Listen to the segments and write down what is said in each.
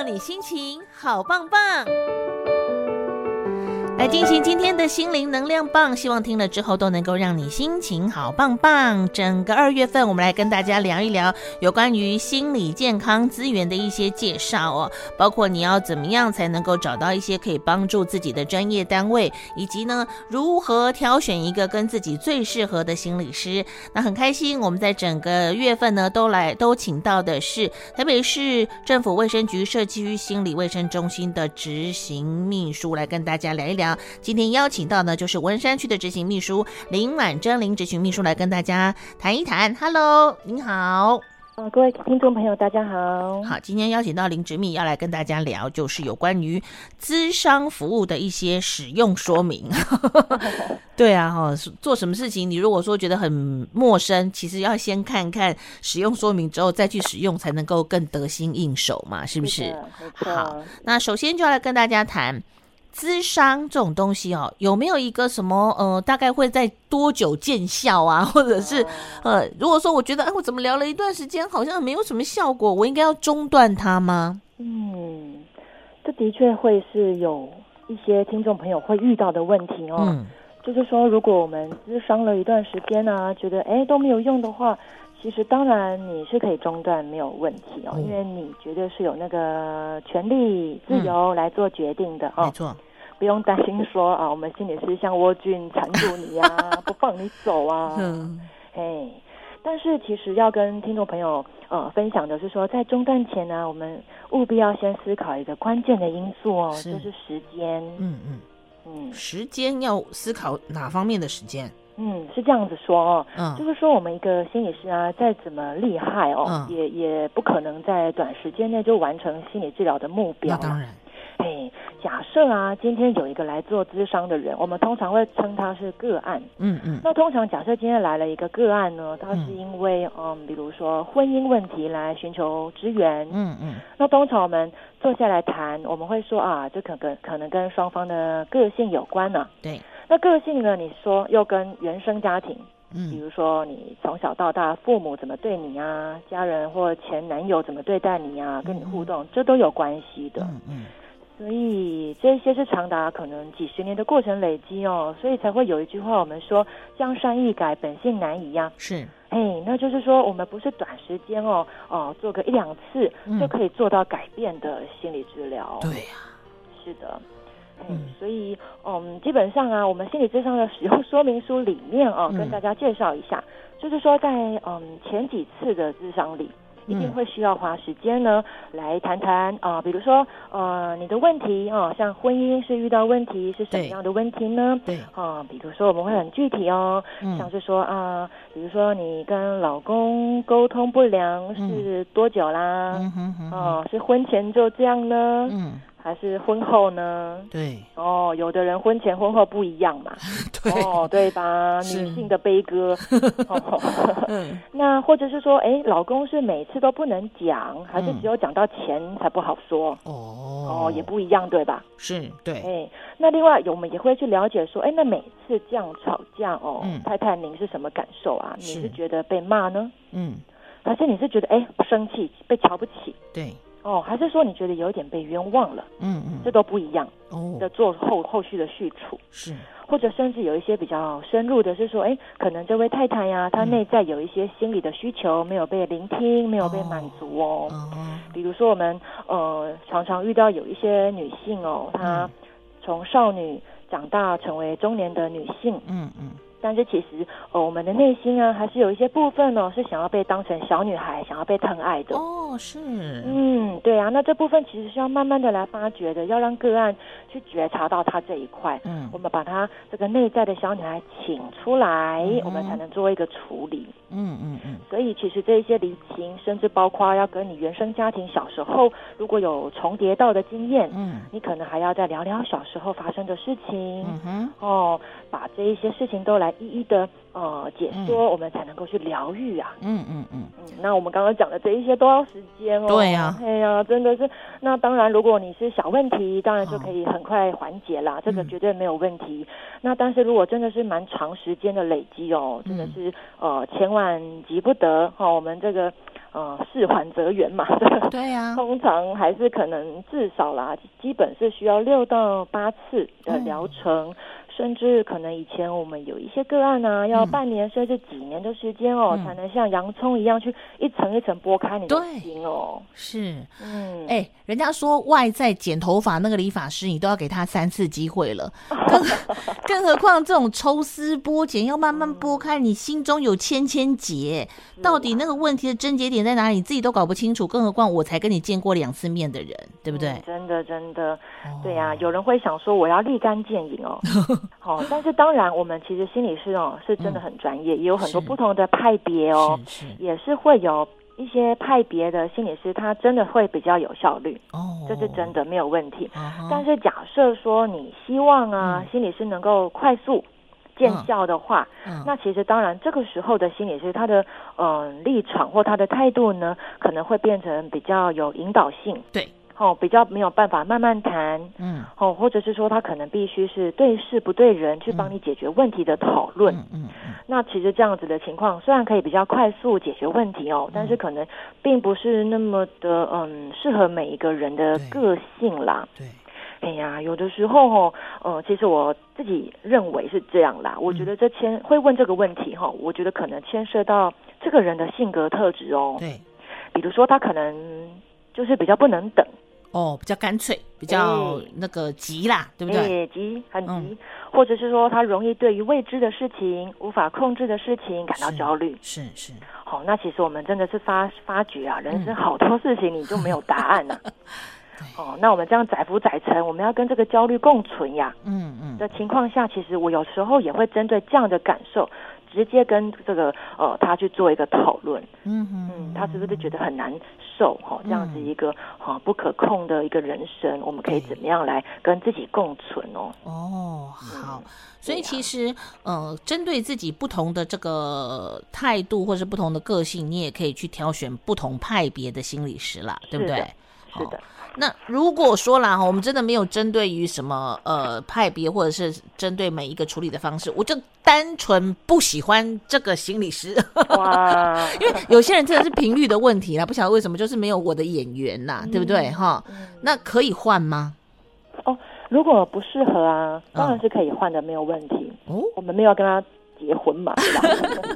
让你心情好棒棒。来进行今天的心灵能量棒，希望听了之后都能够让你心情好棒棒。整个二月份，我们来跟大家聊一聊有关于心理健康资源的一些介绍哦，包括你要怎么样才能够找到一些可以帮助自己的专业单位，以及呢如何挑选一个跟自己最适合的心理师。那很开心，我们在整个月份呢都来都请到的是台北市政府卫生局社区心理卫生中心的执行秘书来跟大家聊一聊。今天邀请到呢，就是文山区的执行秘书林婉珍林执行秘书来跟大家谈一谈。Hello，您好。呃，各位听众朋友，大家好。好，今天邀请到林执密要来跟大家聊，就是有关于资商服务的一些使用说明。对啊，哈，做什么事情，你如果说觉得很陌生，其实要先看看使用说明之后再去使用，才能够更得心应手嘛，是不是？是好，那首先就要来跟大家谈。咨商这种东西哦，有没有一个什么呃，大概会在多久见效啊？或者是呃，如果说我觉得哎，我怎么聊了一段时间，好像没有什么效果，我应该要中断它吗？嗯，这的确会是有一些听众朋友会遇到的问题哦。嗯，就是说，如果我们咨商了一段时间啊，觉得哎都没有用的话，其实当然你是可以中断，没有问题哦，嗯、因为你绝对是有那个权利自由来做决定的哦。没错。不用担心说啊，我们心理师像蜗菌缠住你呀、啊，不放你走啊。嗯，哎，但是其实要跟听众朋友呃分享的是说，在中断前呢，我们务必要先思考一个关键的因素哦，是就是时间。嗯嗯嗯，时间要思考哪方面的时间？嗯，是这样子说哦，嗯，就是说我们一个心理师啊，再怎么厉害哦，嗯、也也不可能在短时间内就完成心理治疗的目标。那当然。哎，假设啊，今天有一个来做咨商的人，我们通常会称他是个案。嗯嗯。那通常假设今天来了一个个案呢，他是因为嗯，嗯，比如说婚姻问题来寻求支援。嗯嗯。那通常我们坐下来谈，我们会说啊，这可跟可能跟双方的个性有关呢、啊。对。那个性呢？你说又跟原生家庭，嗯，比如说你从小到大父母怎么对你啊，家人或前男友怎么对待你啊，跟你互动，嗯、这都有关系的。嗯嗯。嗯所以这些是长达可能几十年的过程累积哦，所以才会有一句话，我们说江山易改，本性难移呀。是，哎，那就是说我们不是短时间哦哦做个一两次就可以做到改变的心理治疗。对呀，是的，嗯，所以嗯，基本上啊，我们心理智商的使用说明书里面啊，跟大家介绍一下，就是说在嗯前几次的智商里。一定会需要花时间呢，来谈谈啊、呃，比如说呃，你的问题啊、呃，像婚姻是遇到问题是什么样的问题呢？对啊、呃，比如说我们会很具体哦，嗯、像是说啊、呃，比如说你跟老公沟通不良是多久啦？嗯哼哼，哦，是婚前就这样呢？嗯。还是婚后呢？对哦，有的人婚前婚后不一样嘛，对哦，对吧？女性的悲歌。嗯，那或者是说，哎，老公是每次都不能讲，还是只有讲到钱才不好说？哦哦，也不一样，对吧？是，对。哎，那另外我们也会去了解说，哎，那每次这样吵架哦，嗯、太太您是什么感受啊？是你是觉得被骂呢？嗯，还是你是觉得哎生气被瞧不起？对。哦，还是说你觉得有点被冤枉了？嗯嗯，这都不一样哦。的做后后续的续处是，或者甚至有一些比较深入的，是说，哎，可能这位太太呀，她内在有一些心理的需求没有被聆听，没有被满足哦。比如说我们呃常常遇到有一些女性哦，她从少女长大成为中年的女性，嗯嗯。但是其实，呃，我们的内心啊，还是有一些部分呢，是想要被当成小女孩，想要被疼爱的。哦，是。嗯，对啊，那这部分其实是要慢慢的来发掘的，要让个案去觉察到他这一块。嗯。我们把他这个内在的小女孩请出来，嗯、我们才能做一个处理。嗯嗯嗯。所以其实这一些离情，甚至包括要跟你原生家庭小时候如果有重叠到的经验，嗯，你可能还要再聊聊小时候发生的事情。嗯哼。哦，把这一些事情都来。一一的呃解说，嗯、我们才能够去疗愈啊。嗯嗯嗯嗯。那我们刚刚讲的这一些都要时间哦。对呀、啊。哎呀，真的是。那当然，如果你是小问题，当然就可以很快缓解啦，哦、这个绝对没有问题。嗯、那但是如果真的是蛮长时间的累积哦，真的是呃千万急不得哈、哦。我们这个呃，事缓则圆嘛，对呀、啊，通常还是可能至少啦，基本是需要六到八次的疗程。嗯甚至可能以前我们有一些个案呢、啊，要半年甚至几年的时间哦，嗯、才能像洋葱一样去一层一层剥开你的心哦。是，嗯，哎、欸，人家说外在剪头发那个理发师，你都要给他三次机会了，更 更何况这种抽丝剥茧，要慢慢剥开，你心中有千千结，嗯、到底那个问题的症结点在哪里，你自己都搞不清楚，更何况我才跟你见过两次面的人，对不对？嗯、真的，真的，对呀、啊，有人会想说我要立竿见影哦。好，但是当然，我们其实心理师哦是真的很专业，也有很多不同的派别哦，也是会有一些派别的心理师，他真的会比较有效率哦，这是真的没有问题。但是假设说你希望啊，心理师能够快速见效的话，那其实当然这个时候的心理师他的嗯立场或他的态度呢，可能会变成比较有引导性。对。哦，比较没有办法慢慢谈，嗯，哦，或者是说他可能必须是对事不对人去帮你解决问题的讨论，嗯，嗯，嗯，那其实这样子的情况虽然可以比较快速解决问题哦，嗯，但是可能并不是那么的嗯适合每一个人的个性啦。对，对，哎呀，有的时候哦，呃，其实我自己认为是这样啦。我觉得这牵会问这个问题哈，哦，我觉得可能牵涉到这个人的性格特质哦。对，比如说他可能就是比较不能等。哦，比较干脆，比较那个急啦，欸、对不对？也急，很急，嗯、或者是说他容易对于未知的事情、无法控制的事情感到焦虑。是是。好、哦，那其实我们真的是发发觉啊，人生好多事情你就没有答案了、哦，那我们这样载浮载沉，我们要跟这个焦虑共存呀。嗯嗯。的情况下，其实我有时候也会针对这样的感受。直接跟这个呃他去做一个讨论，嗯哼嗯，他是不是觉得很难受哈、哦？这样子一个哈、哦、不可控的一个人生，嗯、我们可以怎么样来跟自己共存哦？哦，好，嗯、所以其实、啊、呃，针对自己不同的这个态度或是不同的个性，你也可以去挑选不同派别的心理师啦，对不对？是的。那如果说啦，我们真的没有针对于什么呃派别，或者是针对每一个处理的方式，我就单纯不喜欢这个心理师。哇，因为有些人真的是频率的问题啦，不晓得为什么就是没有我的眼缘呐，嗯、对不对哈？嗯、那可以换吗？哦，如果不适合啊，当然是可以换的，没有问题。哦，我们没有跟他结婚嘛，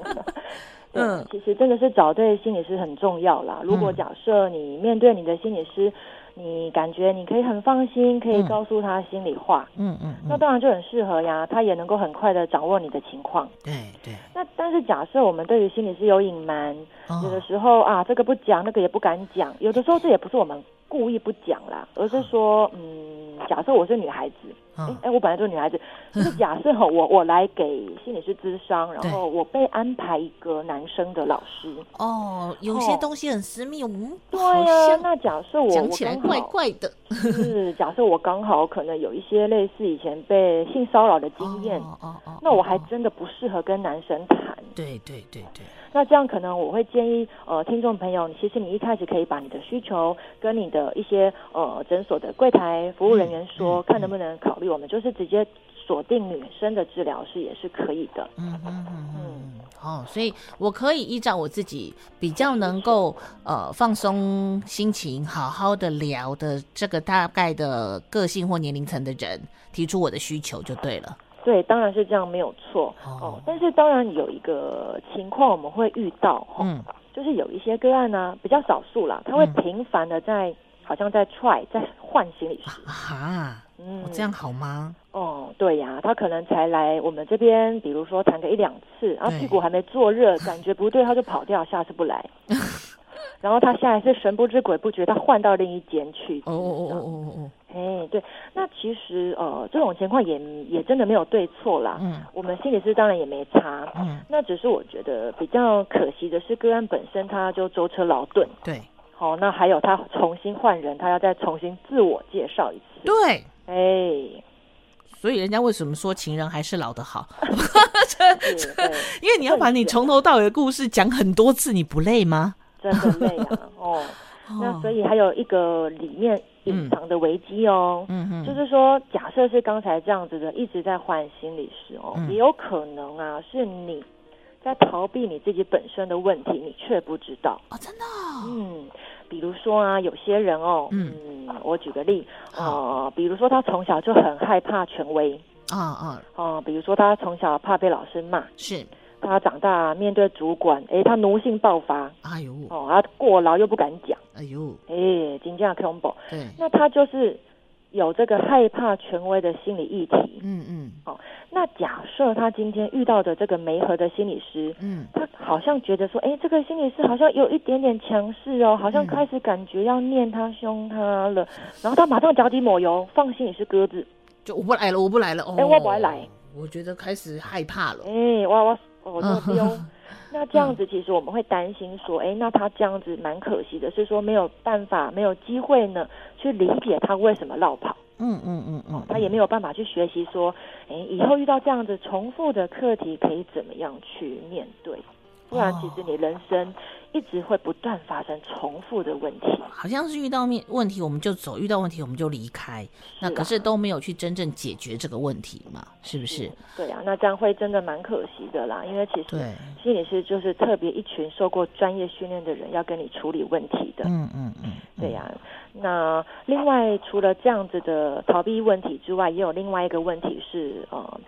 嗯，其实真的是找对心理师很重要啦。如果假设你面对你的心理师。你感觉你可以很放心，可以告诉他心里话，嗯嗯，那当然就很适合呀，他也能够很快的掌握你的情况，对对。那但是假设我们对于心里是有隐瞒，哦、有的时候啊，这个不讲，那个也不敢讲，有的时候这也不是我们故意不讲啦，而是说，嗯，假设我是女孩子。哎哎，我本来就是女孩子，就是假设哈，我我来给心理师咨商，然后我被安排一个男生的老师。哦，有些东西很私密，嗯，对呀。那假设我讲起来怪怪的，是假设我刚好可能有一些类似以前被性骚扰的经验，哦哦哦，那我还真的不适合跟男生谈。对对对对。那这样可能我会建议呃，听众朋友，其实你一开始可以把你的需求跟你的一些呃诊所的柜台服务人员说，看能不能考虑。我们就是直接锁定女生的治疗是也是可以的。嗯嗯嗯嗯。哦，所以我可以依照我自己比较能够呃放松心情，好好的聊的这个大概的个性或年龄层的人提出我的需求就对了。对，当然是这样没有错。哦，哦，但是当然有一个情况我们会遇到，哦、嗯，就是有一些个案呢、啊、比较少数啦，他会频繁的在、嗯、好像在 try 在换心理师。啊嗯，这样好吗？哦，对呀，他可能才来我们这边，比如说谈个一两次，然后屁股还没坐热，感觉不对，他就跑掉，下次不来。然后他下一次神不知鬼不觉，他换到另一间去。哦哦哦哦哦，哎，对，那其实呃，这种情况也也真的没有对错啦。嗯，我们心理师当然也没差。嗯，那只是我觉得比较可惜的是，个案本身他就舟车劳顿。对。好，那还有他重新换人，他要再重新自我介绍一次。对。哎，所以人家为什么说情人还是老的好？因为你要把你从头到尾的故事讲很多次，你不累吗？真的累啊！哦，那所以还有一个里面隐藏的危机哦，嗯嗯，就是说，假设是刚才这样子的，一直在换心理师哦，也有可能啊，是你在逃避你自己本身的问题，你却不知道。哦，真的。嗯，比如说啊，有些人哦，嗯，嗯我举个例，哦、呃，比如说他从小就很害怕权威，啊啊，哦，比如说他从小怕被老师骂，是，他长大面对主管，哎，他奴性爆发，哎呦，哦，他过劳又不敢讲，哎呦，哎，金价 combo，，对，那他就是。有这个害怕权威的心理议题，嗯嗯，哦，那假设他今天遇到的这个媒合的心理师，嗯，他好像觉得说，哎，这个心理师好像有一点点强势哦，好像开始感觉要念他凶他了，嗯、然后他马上脚底抹油，放心理师鸽子，就我不来了，我不来了，哦，哎，我不会来，我觉得开始害怕了，哎，我我我这丢。那这样子，其实我们会担心说，哎、嗯，那他这样子蛮可惜的，是说没有办法、没有机会呢，去理解他为什么落跑。嗯嗯嗯嗯，他也没有办法去学习说，哎，以后遇到这样子重复的课题，可以怎么样去面对？不然，其实你人生一直会不断发生重复的问题。好像是遇到面问题我们就走，遇到问题我们就离开，那可是都没有去真正解决这个问题嘛？是不是？对啊，那这样会真的蛮可惜的啦。因为其实心理师就是特别一群受过专业训练的人，要跟你处理问题的。嗯嗯嗯，对呀。那另外除了这样子的逃避问题之外，也有另外一个问题是呃，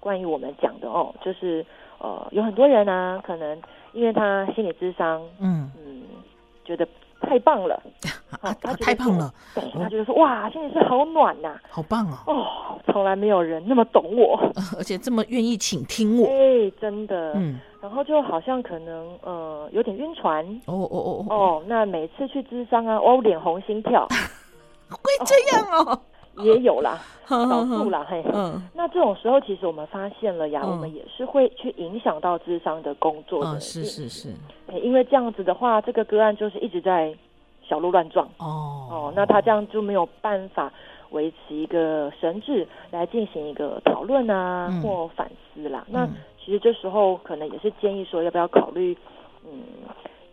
关于我们讲的哦，就是。呃，有很多人呢、啊，可能因为他心理智商，嗯。嗯，觉得太棒了，啊，他太棒了，对，他觉得说哇，心理师好暖呐、啊，好棒哦，哦，从来没有人那么懂我，而且这么愿意倾听我，哎，真的，嗯，然后就好像可能呃有点晕船，哦哦哦哦，那每次去智商啊，我脸红心跳，会这样哦。也有啦，少数啦，嘿。嗯，那这种时候，其实我们发现了呀，嗯、我们也是会去影响到智商的工作的、嗯。是是是。因为这样子的话，这个个案就是一直在小鹿乱撞。哦哦，那他这样就没有办法维持一个神智来进行一个讨论啊，嗯、或反思啦。那其实这时候可能也是建议说，要不要考虑，嗯，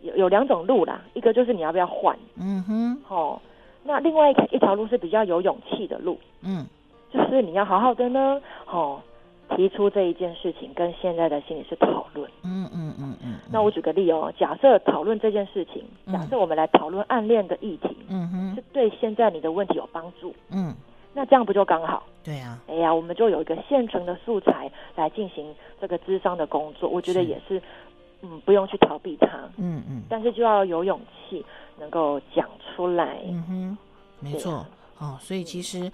有有两种路啦，一个就是你要不要换。嗯哼。哦。那另外一一条路是比较有勇气的路，嗯，就是你要好好的呢，哦，提出这一件事情跟现在的心理师讨论，嗯嗯嗯嗯。那我举个例哦，假设讨论这件事情，假设我们来讨论暗恋的议题，嗯哼，是对现在你的问题有帮助，嗯，那这样不就刚好？对呀、啊，哎呀，我们就有一个现成的素材来进行这个智商的工作，我觉得也，是嗯，不用去逃避它，嗯嗯，但是就要有勇气。能够讲出来，嗯哼，没错，啊、哦，所以其实，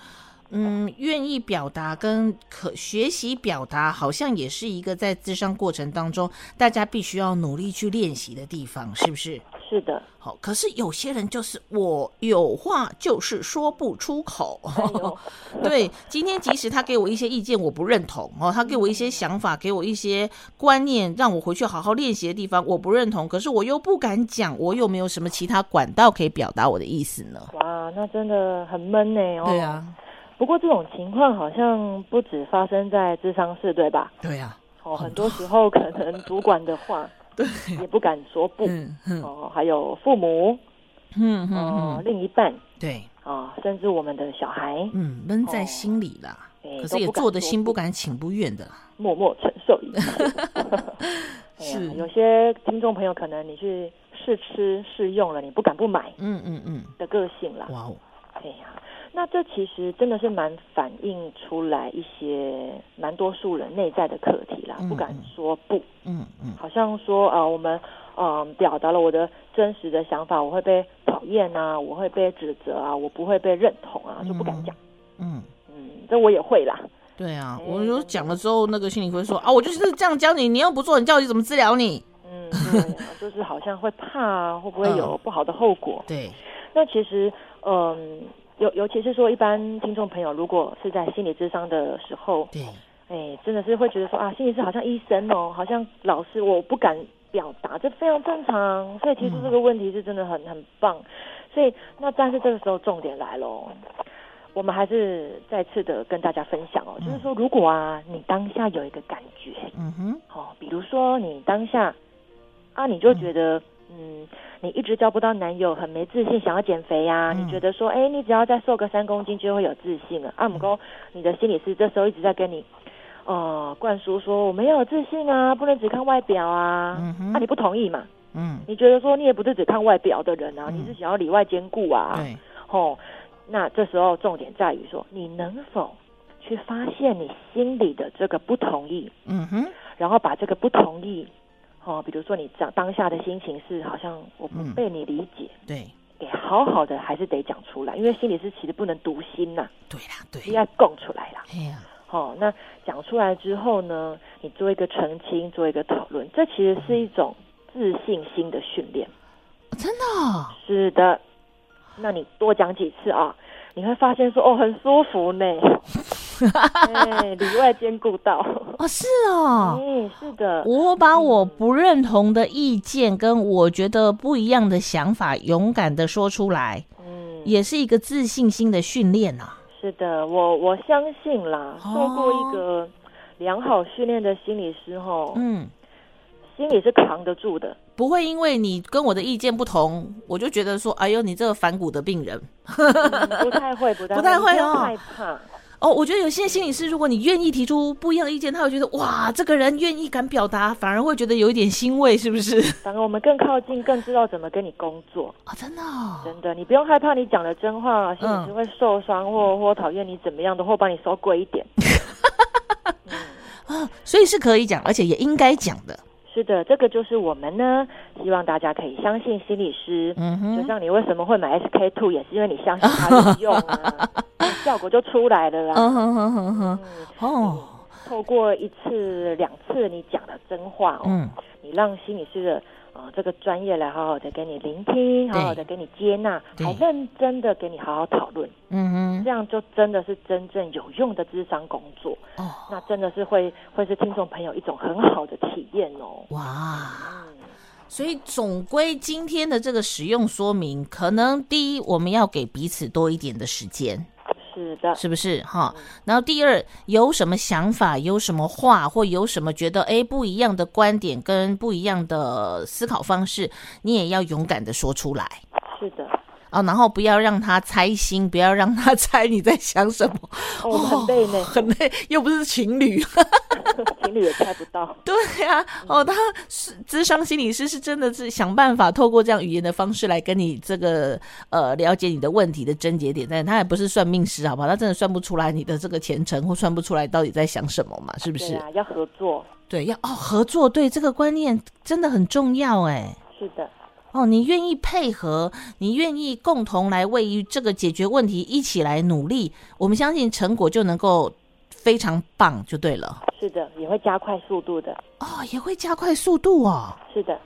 嗯，愿意表达跟可学习表达，好像也是一个在智商过程当中，大家必须要努力去练习的地方，是不是？是的。好，可是有些人就是我有话就是说不出口。哎、对，今天即使他给我一些意见，我不认同哦，他给我一些想法，给我一些观念，让我回去好好练习的地方，我不认同。可是我又不敢讲，我有没有什么其他管道可以表达我的意思呢？哇，那真的很闷呢。哦，对啊。不过这种情况好像不止发生在智商室，对吧？对呀、啊。哦，很多时候可能主管的话。对，也不敢说不。嗯嗯、哦，还有父母，嗯嗯、哦、另一半，对，啊、哦，甚至我们的小孩，嗯，闷在心里啦。哦、可是也做的心不甘情不愿的，默默承受一下。是，有些听众朋友可能你去试吃试用了，你不敢不买。嗯嗯嗯，的个性啦。哇哦，哎呀。那这其实真的是蛮反映出来一些蛮多数人内在的课题啦，不敢说不，嗯嗯，好像说啊、呃，我们嗯、呃、表达了我的真实的想法，我会被讨厌啊，我会被指责啊，我不会被认同啊，就不敢讲，嗯嗯，这我也会啦，对啊，欸、我就讲了之后，那个心理会说啊，我就是这样教你，你又不做，你叫你怎么治疗你？嗯，对啊，就是好像会怕会不会有不好的后果？嗯、对，那其实嗯。尤尤其是说，一般听众朋友如果是在心理智商的时候，对，哎，真的是会觉得说啊，心理师好像医生哦，好像老师，我不敢表达，这非常正常。所以提出这个问题是真的很很棒。所以那但是这个时候重点来喽，我们还是再次的跟大家分享哦，就是说如果啊，你当下有一个感觉，嗯哼，哦，比如说你当下啊，你就觉得。嗯，你一直交不到男友，很没自信，想要减肥呀、啊？嗯、你觉得说，哎，你只要再瘦个三公斤就会有自信了。阿姆公，你的心理师这时候一直在跟你，呃，灌输说我没有自信啊，不能只看外表啊。嗯哼，那、啊、你不同意嘛？嗯，你觉得说你也不是只看外表的人啊，嗯、你是想要里外兼顾啊。对，哦，那这时候重点在于说，你能否去发现你心里的这个不同意？嗯哼，然后把这个不同意，哦，比如说你当当下的心情是好像我不被你理解，嗯、对，给好好的还是得讲出来，因为心理师其实不能读心呐、啊。对啦，对，要供出来啦。哎呀。哦，那讲出来之后呢，你做一个澄清，做一个讨论，这其实是一种自信心的训练。真的？是的。那你多讲几次啊，你会发现说哦，很舒服呢。哎，里外兼顾到。哦，是哦。嗯，是的。我把我不认同的意见跟我觉得不一样的想法勇敢的说出来，嗯，也是一个自信心的训练啊。是的，我我相信啦，受过一个良好训练的心理师吼，嗯，心里是扛得住的，不会因为你跟我的意见不同，我就觉得说，哎呦，你这个反骨的病人，嗯、不太会，不太会，不太会哦，害怕。哦，我觉得有些心理师，如果你愿意提出不一样的意见，他会觉得哇，这个人愿意敢表达，反而会觉得有一点欣慰，是不是？反而我们更靠近，更知道怎么跟你工作啊、哦！真的、哦，真的，你不用害怕你讲的真话，心理师会受伤或或讨厌你怎么样的，或把你收贵一点。所以是可以讲，而且也应该讲的。是的，这个就是我们呢，希望大家可以相信心理师。嗯哼，就像你为什么会买 SK two，也是因为你相信它有用啊，效果就出来了啦。嗯哼哼哼哼，哦，透过一次两次你讲的真话，嗯，你让心理师的。这个专业来好好的给你聆听，好好的给你接纳，还认真的给你好好讨论，嗯哼，这样就真的是真正有用的智商工作。哦，那真的是会会是听众朋友一种很好的体验哦，哇，嗯、所以总归今天的这个使用说明，可能第一我们要给彼此多一点的时间。是的，是不是哈？然后第二，有什么想法，有什么话，或有什么觉得哎不一样的观点跟不一样的思考方式，你也要勇敢的说出来。是的。啊，然后不要让他猜心，不要让他猜你在想什么。哦，很累呢，很累，又不是情侣，情侣也猜不到。对呀、啊，哦，他是智商心理师，是真的是想办法透过这样语言的方式来跟你这个呃了解你的问题的症结点，但他也不是算命师，好不好？他真的算不出来你的这个前程，或算不出来到底在想什么嘛？是不是？对啊，要合作。对，要哦合作，对这个观念真的很重要，哎。是的。哦，你愿意配合，你愿意共同来为于这个解决问题一起来努力，我们相信成果就能够非常棒，就对了。是的，也会加快速度的。哦，也会加快速度哦。是的。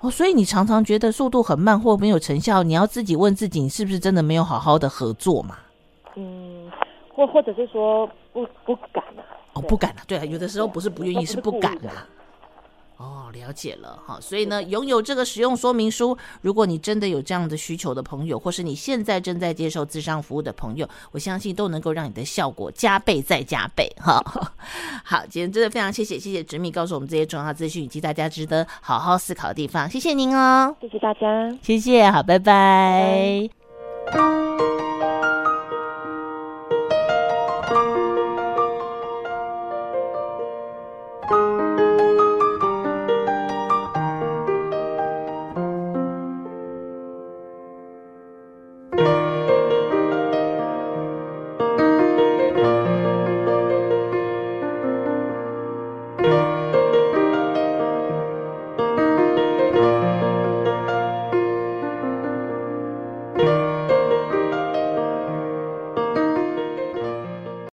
哦，所以你常常觉得速度很慢或没有成效，你要自己问自己，你是不是真的没有好好的合作嘛？嗯，或或者是说不不敢啊？哦，不敢啊。对啊，有的时候不是不愿意，是不敢啊。哦，了解了哈，所以呢，拥有这个使用说明书，如果你真的有这样的需求的朋友，或是你现在正在接受咨商服务的朋友，我相信都能够让你的效果加倍再加倍哈。好，今天真的非常谢谢，谢谢执秘告诉我们这些重要资讯以及大家值得好好思考的地方，谢谢您哦，谢谢大家，谢谢，好，拜拜。拜拜。